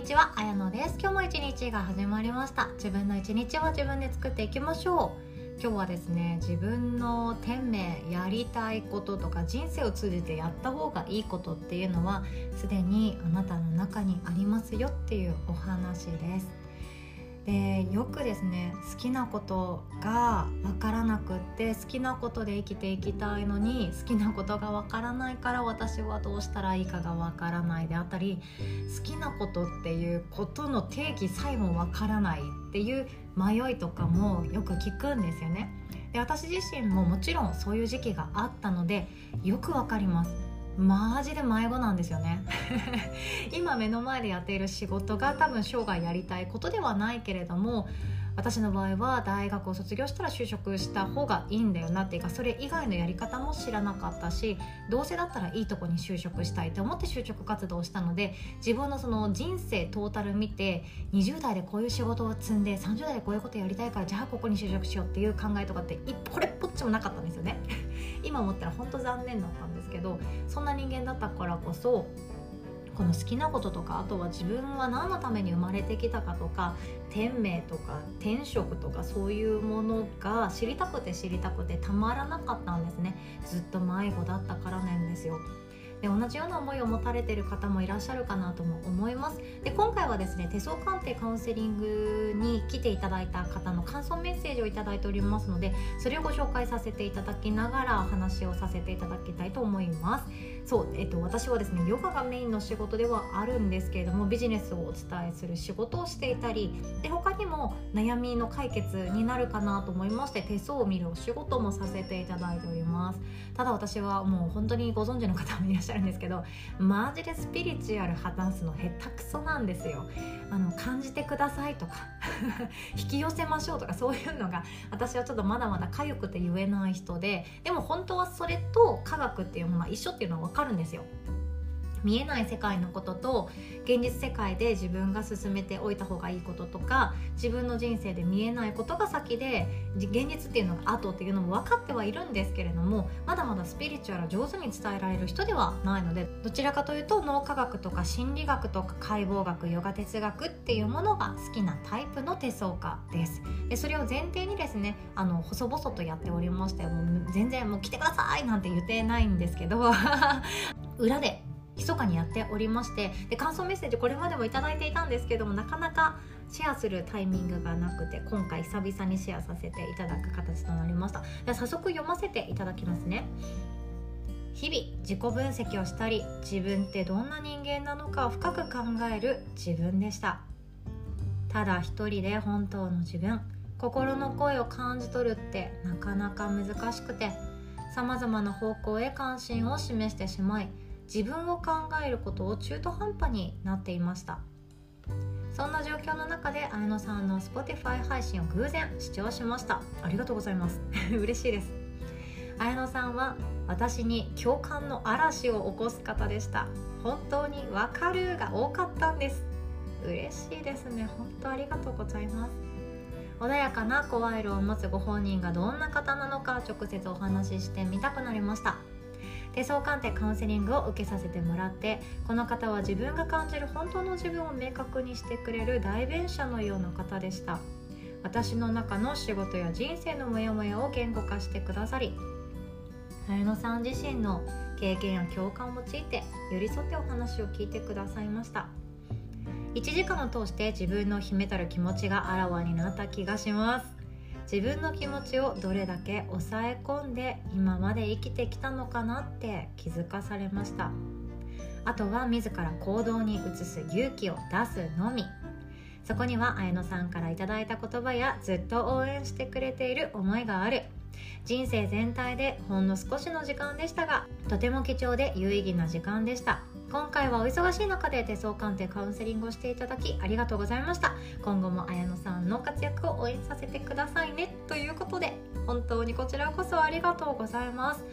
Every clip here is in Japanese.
にちは、あやのです。今日も一日が始まりました。自分の一日は自分で作っていきましょう。今日はですね自分の天命やりたいこととか人生を通じてやった方がいいことっていうのはすでにあなたの中にありますよっていうお話です。でよくですね好きなことが分からなくって好きなことで生きていきたいのに好きなことが分からないから私はどうしたらいいかが分からないであったり好きなことっていうことの定義さえも分からないっていう迷いとかもよく聞くんですよね。で私自身ももちろんそういう時期があったのでよくわかりますマジで迷子なんですよね。今目の前でやっている仕事が多分生涯やりたいことではないけれども私の場合は大学を卒業したら就職した方がいいんだよなっていうかそれ以外のやり方も知らなかったしどうせだったらいいとこに就職したいと思って就職活動をしたので自分のその人生トータル見て20代でこういう仕事を積んで30代でこういうことやりたいからじゃあここに就職しようっていう考えとかってこれっぽっちもなかったんですよね。今思ったら本当残念だったんですけどそんな人間だったからこそこの好きなこととかあとは自分は何のために生まれてきたかとか天命とか天職とかそういうものが知りたくて知りたくてたまらなかったんですね。ずっと迷子だったからなんですよ。で同じような思いを持たれている方もいらっしゃるかなとも思います。で今回はですね手相鑑定カウンセリングに来ていただいた方の感想メッセージを頂いておりますのでそれをご紹介させていただきながら話をさせていただきたいと思います。そう、えっと、私はですねヨガがメインの仕事ではあるんですけれどもビジネスをお伝えする仕事をしていたりで他にも悩みの解決になるかなと思いまして手相を見るお仕事もさせていただいております。ただ私はもう本当にご存知の方もいらっしゃるんですけどマジでスピリチュアル話すの下手くそなんですよ。あの感じてくださいとか 引き寄せましょうとかそういうのが私はちょっとまだまだ痒くて言えない人ででも本当はそれと科学っていうものは一緒っていうのは分かるんですよ。見えない世界のことと現実世界で自分が進めておいた方がいいこととか自分の人生で見えないことが先で現実っていうのが後っていうのも分かってはいるんですけれどもまだまだスピリチュアル上手に伝えられる人ではないのでどちらかというと脳科学とか心理学とか解剖学ヨガ哲学っていうものが好きなタイプの手相家です。でそれを前提にですねあの細々とやっておりましてもう全然もう来てくださいなんて言ってないんですけど 裏で密かにやっておりましてで感想メッセージこれまでも頂いていたんですけどもなかなかシェアするタイミングがなくて今回久々にシェアさせていただく形となりました。では早速読ませていただきますね。日々自己分析をしたり自分ってどんな人間なのかを深く考える自分でした。ただ一人で本当の自分心の声を感じ取るってなかなか難しくてさまざまな方向へ関心を示してしまい自分を考えることを中途半端になっていました。そんな状況の中で綾野さんの Spotify 配信を偶然視聴しました。ありがとうございます。嬉しいです。綾野さんは私に共感の嵐を起こす方でした。本当にわかるが多かったんです。嬉しいですね。本当ありがとうございます。穏やかな声色を持つご本人がどんな方なのか直接お話ししてみたくなりました。手相鑑定カウンセリングを受けさせてもらってこの方は自分が感じる本当の自分を明確にしてくれる代弁者のような方でした。私の中の仕事や人生のモヤモヤを言語化してくださり綾野さん自身の経験や共感を用いて寄り添ってお話を聞いてくださいました。1時間を通して自分の秘めたる気持ちがあらわになった気がします。自分の気持ちをどれだけ抑え込んで今まで生きてきたのかなって気づかされました。あとは自ら行動に移す勇気を出すのみ。そこには綾乃さんから頂いた言葉やずっと応援してくれている思いがある。人生全体でほんの少しの時間でしたがとても貴重で有意義な時間でした。今回はお忙しい中で手相鑑定カウンセリングをしていただきありがとうございました。今後も綾乃さんの活躍を応援させてくださいね。ということで本当にこちらこそありがとうございます。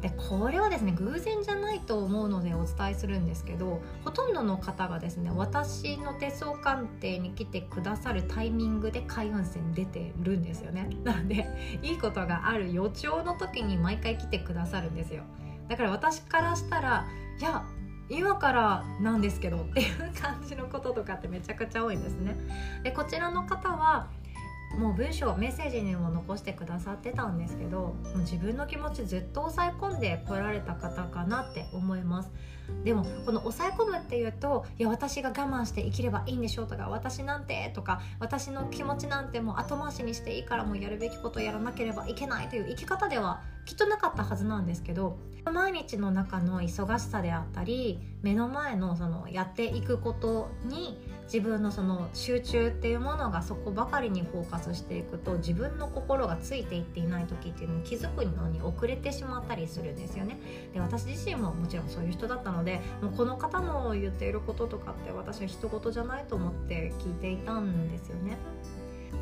でこれはですね偶然じゃないと思うのでお伝えするんですけどほとんどの方がですね私の手相鑑定に来てくださるタイミングで開運線出てるんですよね。なのでいいことがある予兆の時に毎回来てくださるんですよ。だから私からしたらいや今からなんですけどっていう感じのこととかってめちゃくちゃ多いんですね。でこちらの方はもう文章メッセージにも残してくださってたんですけどもう自分の気持ちずっと抑え込んでこられた方かなって思います。でもこの抑え込むっていうといや私が我慢して生きればいいんでしょうとか私なんてとか私の気持ちなんてもう後回しにしていいからもうやるべきことをやらなければいけないという生き方ではきっとなかったはずなんですけど毎日の中の忙しさであったり目の前のそのやっていくことに自分のその集中っていうものがそこばかりにフォーカスしていくと自分の心がついていっていない時っていうのに気づくのに遅れてしまったりするんですよね。で私自身ももちろんそういう人だったのでもうこの方の言っていることとかって私は人事じゃないと思って聞いていたんですよね。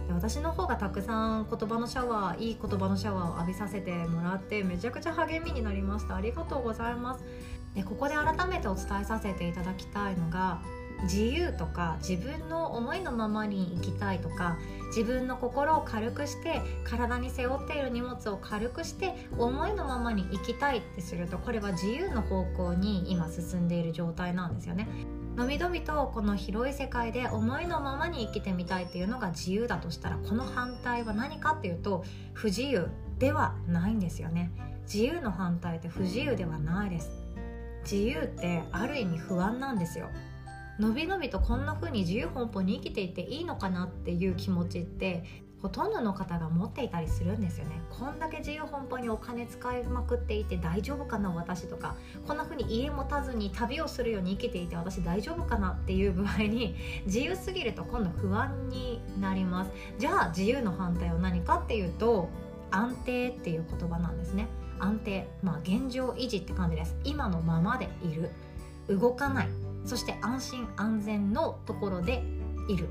で私の方がたくさん言葉のシャワーいい言葉のシャワーを浴びさせてもらってめちゃくちゃ励みになりましたありがとうございますでここで改めてお伝えさせていただきたいのが自由とか自分の思いのままに生きたいとか自分の心を軽くして体に背負っている荷物を軽くして思いのままに生きたいってするとこれは自由の方向に今進んでいる状態なんですよね。のびのびとこの広い世界で思いのままに生きてみたいっていうのが自由だとしたらこの反対は何かっていうと不自由ではないんですよね。自由の反対って不自由ではないです。自由ってある意味不安なんですよ。のびのびとこんな風に自由奔放に生きていていいのかなっていう気持ちってほとんどの方が持っていたりするんですよね。こんだけ自由奔放にお金使いまくっていて大丈夫かな私とかこんな風に家持たずに旅をするように生きていて私大丈夫かなっていう具合に 自由すぎると今度不安になります。じゃあ自由の反対は何かっていうと安定っていう言葉なんですね。安定まあ現状維持って感じです。今のままでいる。動かない。そして安心安全のところでいる。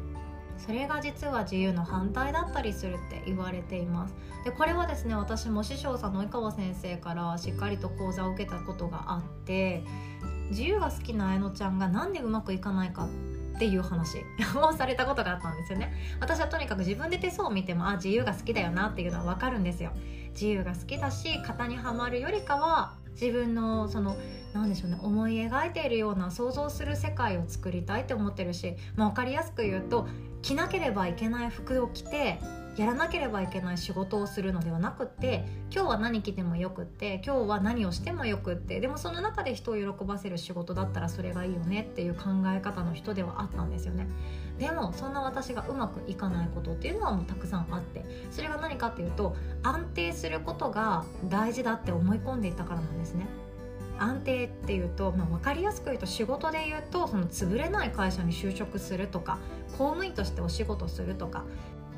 それが実は自由の反対だったりするって言われています。でこれはですね私も師匠さんの及川先生からしっかりと講座を受けたことがあって自由が好きな綾乃ちゃんが何でうまくいかないかっていう話 をされたことがあったんですよね。私はとにかく自分で手相を見てもあ自由が好きだよなっていうのは分かるんですよ。自由が好きだし型にはまるよりかは自分のその何でしょうね思い描いているような想像する世界を作りたいって思ってるし、まあ、分かりやすく言うと着なければいけない服を着てやらなければいけない仕事をするのではなくって今日は何着てもよくって今日は何をしてもよくってでもその中で人を喜ばせる仕事だったらそれがいいよねっていう考え方の人ではあったんですよね。でもそんな私がうまくいかないことっていうのはもうたくさんあってそれが何かっていうと安定することが大事だって思い込んでいたからなんですね。安定っていうと、まあ、分かりやすく言うと仕事で言うとその潰れない会社に就職するとか公務員としてお仕事するとか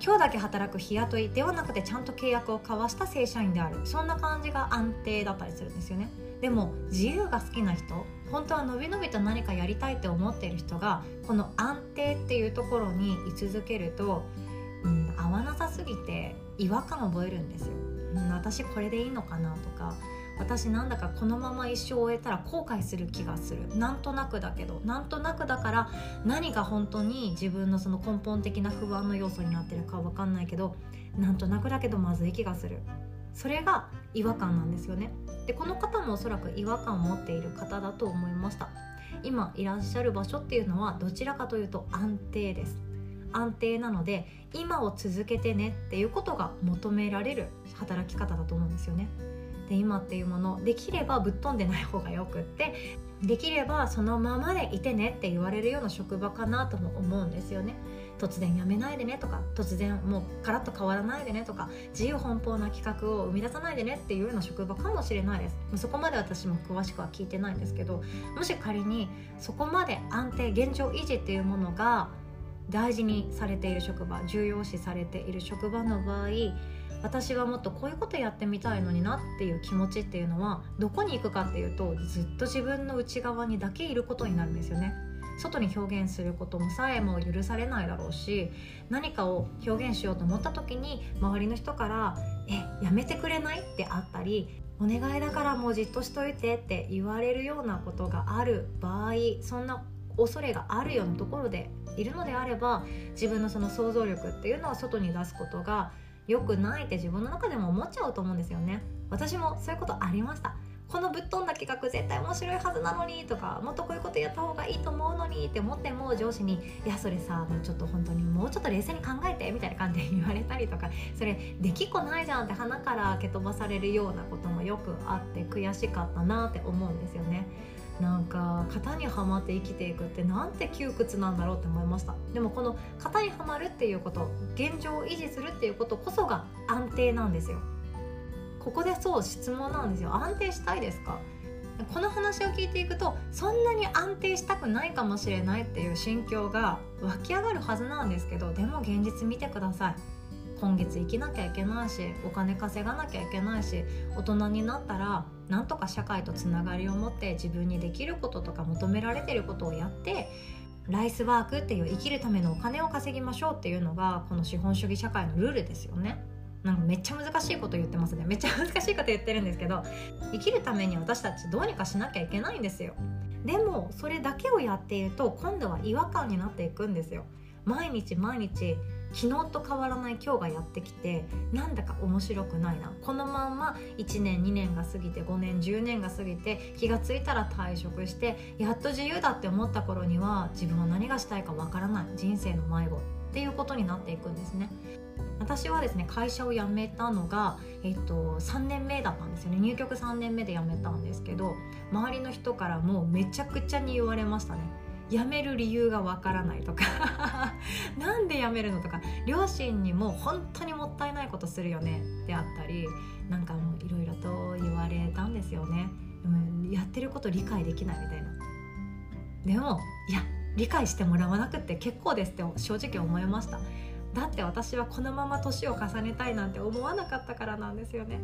今日だけ働く日雇いではなくてちゃんと契約を交わした正社員である。そんな感じが安定だったりするんですよね。でも自由が好きな人本当はのびのびと何かやりたいって思っている人がこの安定っていうところに居続けると、うん、合わなさすぎて違和感を覚えるんですよ、うん、私これでいいのかなとか私なんだかこのまま一生終えたら後悔する気がする。なんとなくだけど。なんとなくだから何が本当に自分のその根本的な不安の要素になってるか分かんないけどなんとなくだけどまずい気がする。それが違和感なんですよね。でこの方もおそらく違和感を持っている方だと思いました。今いらっしゃる場所っていうのはどちらかというと安定です。安定なので今を続けてねっていうことが求められる働き方だと思うんですよね。で今っていうものできればぶっ飛んでない方がよくってできればそのままでいてねって言われるような職場かなとも思うんですよね。突然やめないでねとか突然もうカラッと変わらないでねとか自由奔放な企画を生み出さないでねっていうような職場かもしれないです。そこまで私も詳しくは聞いてないんですけどもし仮にそこまで安定現状維持っていうものが大事にされている職場重要視されている職場の場合私はもっとこういうことやってみたいのになっていう気持ちっていうのはどこに行くかっていうとずっと自分の内側にだけいることになるんですよね。外に表現することもさえも許されないだろうし何かを表現しようと思った時に周りの人から「えやめてくれない?」ってあったり「お願いだからもうじっとしといて」って言われるようなことがある場合そんな恐れがあるようなところでいるのであれば自分のその想像力っていうのは外に出すことが良くないって自分の中でも思っちゃうと思うんですよね。私もそういうことありました。このぶっ飛んだ企画絶対面白いはずなのにとかもっとこういうことやった方がいいと思うのにって思っても上司に「いやそれさもうちょっと本当にもうちょっと冷静に考えて」みたいな感じで言われたりとか。それできっこないじゃんって鼻から蹴飛ばされるようなこともよくあって悔しかったなって思うんですよね。なんか型にはまって生きていくってなんて窮屈なんだろうって思いました。でもこの型にはまるっていうこと現状を維持するっていうことこそが安定なんですよ。ここでそう質問なんですよ。安定したいですかこの話を聞いていくとそんなに安定したくないかもしれないっていう心境が湧き上がるはずなんですけどでも現実見てください。今月生きなきゃいけないしお金稼がなきゃいけないし大人になったらなんとか社会とつながりを持って自分にできることとか求められてることをやってライスワークっていう生きるためのお金を稼ぎましょうっていうのがこの資本主義社会のルールですよね。なんかめっちゃ難しいこと言ってますね。めっちゃ難しいこと言ってるんですけど生きるために私たちどうにかしなきゃいけないんですよ。でもそれだけをやっていると今度は違和感になっていくんですよ。毎日毎日昨日と変わらない今日がやってきてなんだか面白くないな。このまんま1年2年が過ぎて5年10年が過ぎて気が付いたら退職してやっと自由だって思った頃には自分は何がしたいかわからない。人生の迷子。っていうことになっていくんですね。私はですね会社を辞めたのが、えっと、3年目だったんですよね。入局3年目で辞めたんですけど周りの人からもめちゃくちゃに言われましたね。辞める理由がわからないとか なんで辞めるのとか両親にも本当にもったいないことするよねであったりなんかもういろいろと言われたんですよね。でもやってること理解できないみたいな。でもいや理解してもらわなくて結構ですって正直思いました。だって私はこのまま年を重ねたいなんて思わなかったからなんですよね。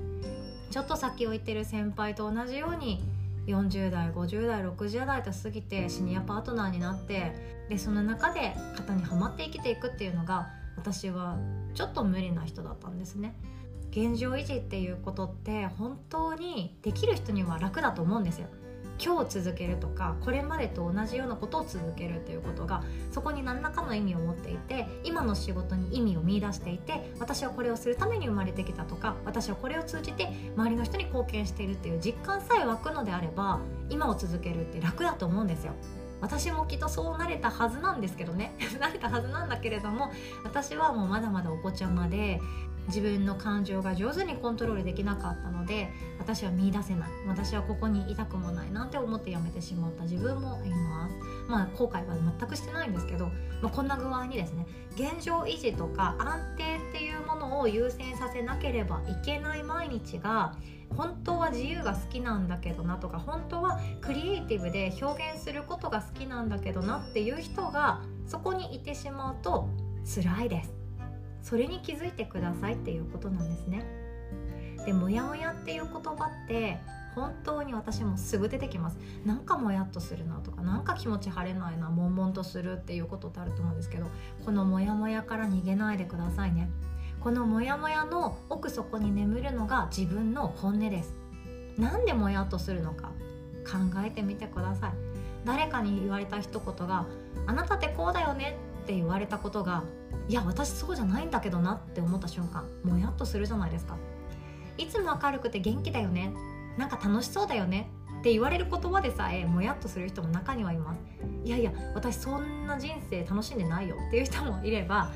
ちょっと先を行ってる先輩と同じように40代50代60代と過ぎてシニアパートナーになってでその中で型にはまって生きていくっていうのが私はちょっと無理な人だったんですね。現状維持っていうことって本当にできる人には楽だと思うんですよ。今日続けるとかこれまでと同じようなことを続けるということがそこに何らかの意味を持っていて今の仕事に意味を見いだしていて私はこれをするために生まれてきたとか私はこれを通じて周りの人に貢献しているっていう実感さえ湧くのであれば今を続けるって楽だと思うんですよ。私もきっとそうなれたはずなんですけどね なれたはずなんだけれども私はもうまだまだお子ちゃまで自分の感情が上手にコントロールできなかったので私は見出せない。私はここにいたくもないなんて思ってやめてしまった。自分もいます。まあ後悔は全くしてないんですけど、まあ、こんな具合にですね現状維持とか安定っていうものを優先させなければいけない毎日が本当は自由が好きなんだけどなとか本当はクリエイティブで表現することが好きなんだけどなっていう人がそこにいてしまうと辛いです。それに気づいてくださいっていうことなんですね。でモヤモヤっていう言葉って本当に私もすぐ出てきます。なんかもやっとするなとかなんか気持ち晴れないな悶々とするっていうことってあると思うんですけどこのモヤモヤから逃げないでくださいね。このモヤモヤの奥底に眠るのが自分の本音です。なんでモヤっとするのか考えてみてください。誰かに言われた一言があなたってこうだよねって言われたことがいや私そうじゃないんだけどなって思った瞬間もやっとするじゃないですか。いつも明るくて元気だよね。なんか楽しそうだよね。って言われる言葉でさえもやっとする人も中にはいます。いやいや私そんな人生楽しんでないよ。っていう人もいれば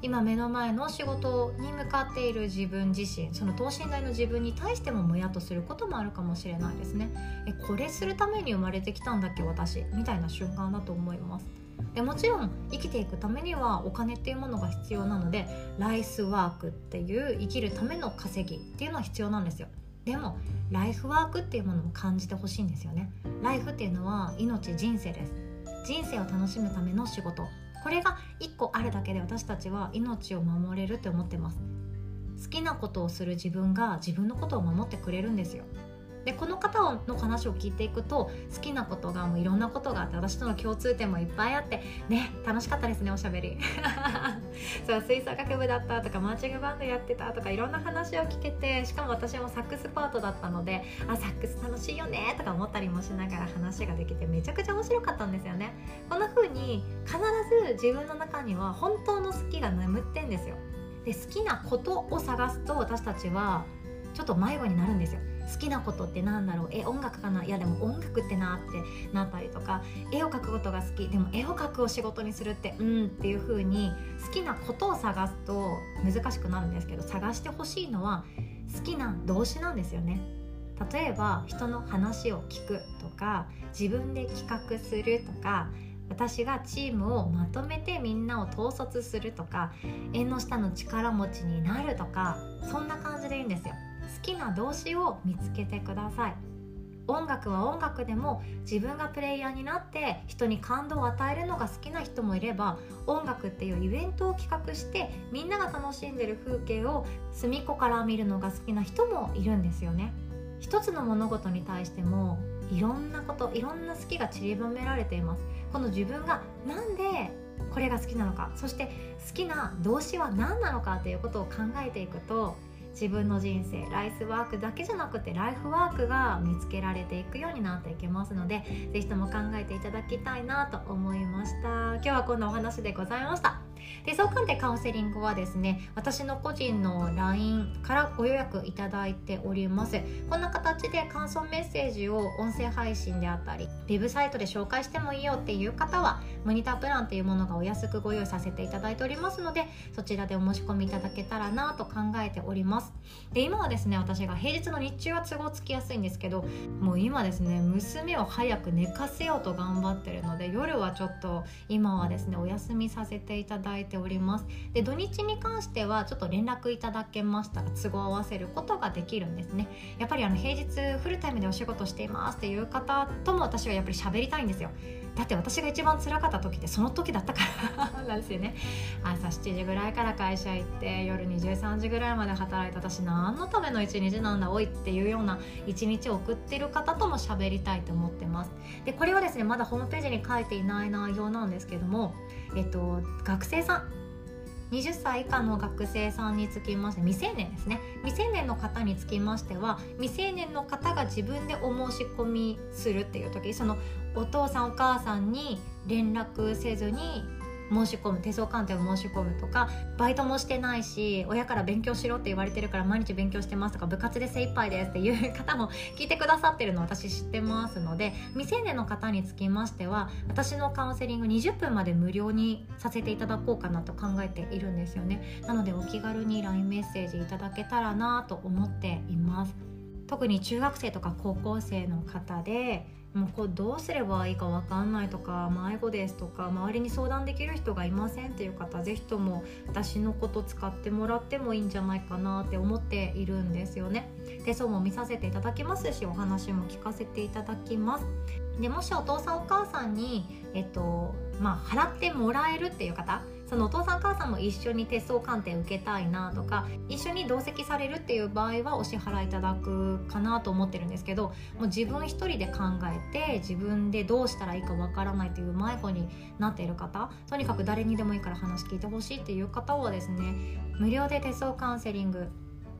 今目の前の仕事に向かっている自分自身その等身大の自分に対してももやっとすることもあるかもしれないですね。えこれするために生まれてきたんだっけ私？みたいな瞬間だと思います。でもちろん生きていくためにはお金っていうものが必要なのでライスワークっていう生きるための稼ぎっていうのは必要なんですよ。でもライフワークっていうものも感じてほしいんですよね。ライフっていうのは命人生です。人生を楽しむための仕事。これが1個あるだけで私たちは命を守れるって思ってます。好きなことをする自分が自分のことを守ってくれるんですよ。でこの方の話を聞いていくと好きなことがもういろんなことがあって私との共通点もいっぱいあってね楽しかったですねおしゃべり。そう吹奏楽部だったとかマーチングバンドやってたとかいろんな話を聞けてしかも私もサックスパートだったのであサックス楽しいよねとか思ったりもしながら話ができてめちゃくちゃ面白かったんですよね。こんな風に必ず自分の中には本当の好きが眠ってんですよ。で好きなことを探すと私たちはちょっと迷子になるんですよ。好きなことってなんだろう？え音楽かな？いやでも音楽ってなってなったりとか絵を描くことが好き。でも絵を描くを仕事にするってうんっていう風に好きなことを探すと難しくなるんですけど探してほしいのは好きな動詞なんですよね。例えば人の話を聞くとか自分で企画するとか私がチームをまとめてみんなを統率するとか縁の下の力持ちになるとかそんな感じでいいんですよ。きな動詞を見つけてください。音楽は音楽でも自分がプレイヤーになって人に感動を与えるのが好きな人もいれば音楽っていうイベントを企画してみんなが楽しんでる風景を隅っこから見るのが好きな人もいるんですよね。一つの物事に対してもいろんなこといろんな好きが散りばめられています。この自分がなんでこれが好きなのかそして好きな動詞は何なのかということを考えていくと自分の人生ライスワークだけじゃなくてライフワークが見つけられていくようになっていきますので是非とも考えていただきたいなと思いました。今日はこんなお話でございました。で相関でカウンセリングはですね私の個人の LINE からご予約いただいております。こんな形で感想メッセージを音声配信であったりウェブサイトで紹介してもいいよっていう方はモニタープランっていうものがお安くご用意させていただいておりますのでそちらでお申し込みいただけたらなと考えております。で今はですね私が平日の日中は都合つきやすいんですけどもう今ですね娘を早く寝かせようと頑張ってるので夜はちょっと今はですねお休みさせていただいてえております。で土日に関してはちょっと連絡いただけましたら都合合わせることができるんですね。やっぱりあの平日フルタイムでお仕事していますっていう方とも私はやっぱり喋りたいんですよ。だって私が一番つらかった時ってその時だったからなんですよね。朝7時ぐらいから会社行って夜23時ぐらいまで働いて私何のための一日なんだおいっていうような一日を送ってる方とも喋りたいと思ってます。でこれはですねまだホームページに書いていない内容なんですけどもえっと学生さん20歳以下の学生さんにつきまして未成年ですね。未成年の方につきましては未成年の方が自分でお申し込みするっていう時そのお父さんお母さんに連絡せずに申し込む手相鑑定を申し込むとかバイトもしてないし親から勉強しろって言われてるから毎日勉強してますとか部活で精一杯ですっていう方も聞いてくださってるの私知ってますので未成年の方につきましては私のカウンセリング20分まで無料にさせていただこうかなと考えているんですよね。なのでお気軽に LINE メッセージいただけたらなと思っています。特に中学生とか高校生の方でもうこうどうすればいいか分かんないとか迷子ですとか周りに相談できる人がいませんっていう方是非とも私のこと使ってもらってもいいんじゃないかなって思っているんですよね。手相も見させていただきますしお話も聞かせていただきます。でもしお父さんお母さんにえっとまあ払ってもらえるっていう方そのお父さんお母さんも一緒に手相鑑定受けたいなとか一緒に同席されるっていう場合はお支払いいただくかなと思ってるんですけどもう自分一人で考えて自分でどうしたらいいかわからないという迷子になっている方とにかく誰にでもいいから話聞いてほしいっていう方はですね無料で手相カウンセリング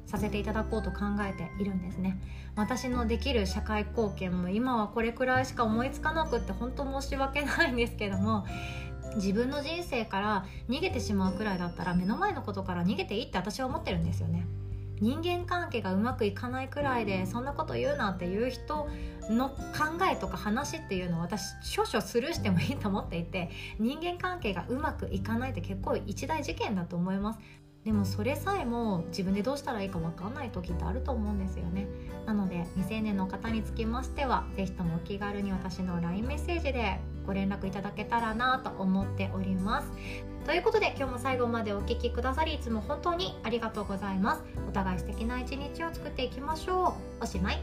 させていただこうと考えているんですね。私のできる社会貢献も今はこれくらいしか思いつかなくって本当申し訳ないんですけども自分の人生から逃げてしまうくらいだったら目の前のことから逃げていいって私は思ってるんですよね。人間関係がうまくいかないくらいでそんなこと言うなっていう人の考えとか話っていうのを私少々スルーしてもいいと思っていて人間関係がうまくいかないって結構一大事件だと思います。でもそれさえも自分でどうしたらいいか分かんない時ってあると思うんですよね。なので未成年の方につきましては是非ともお気軽に私の LINE メッセージでご連絡いただけたらなと思っております。ということで今日も最後までお聴きくださりいつも本当にありがとうございます。お互い素敵な一日を作っていきましょう。おしまい。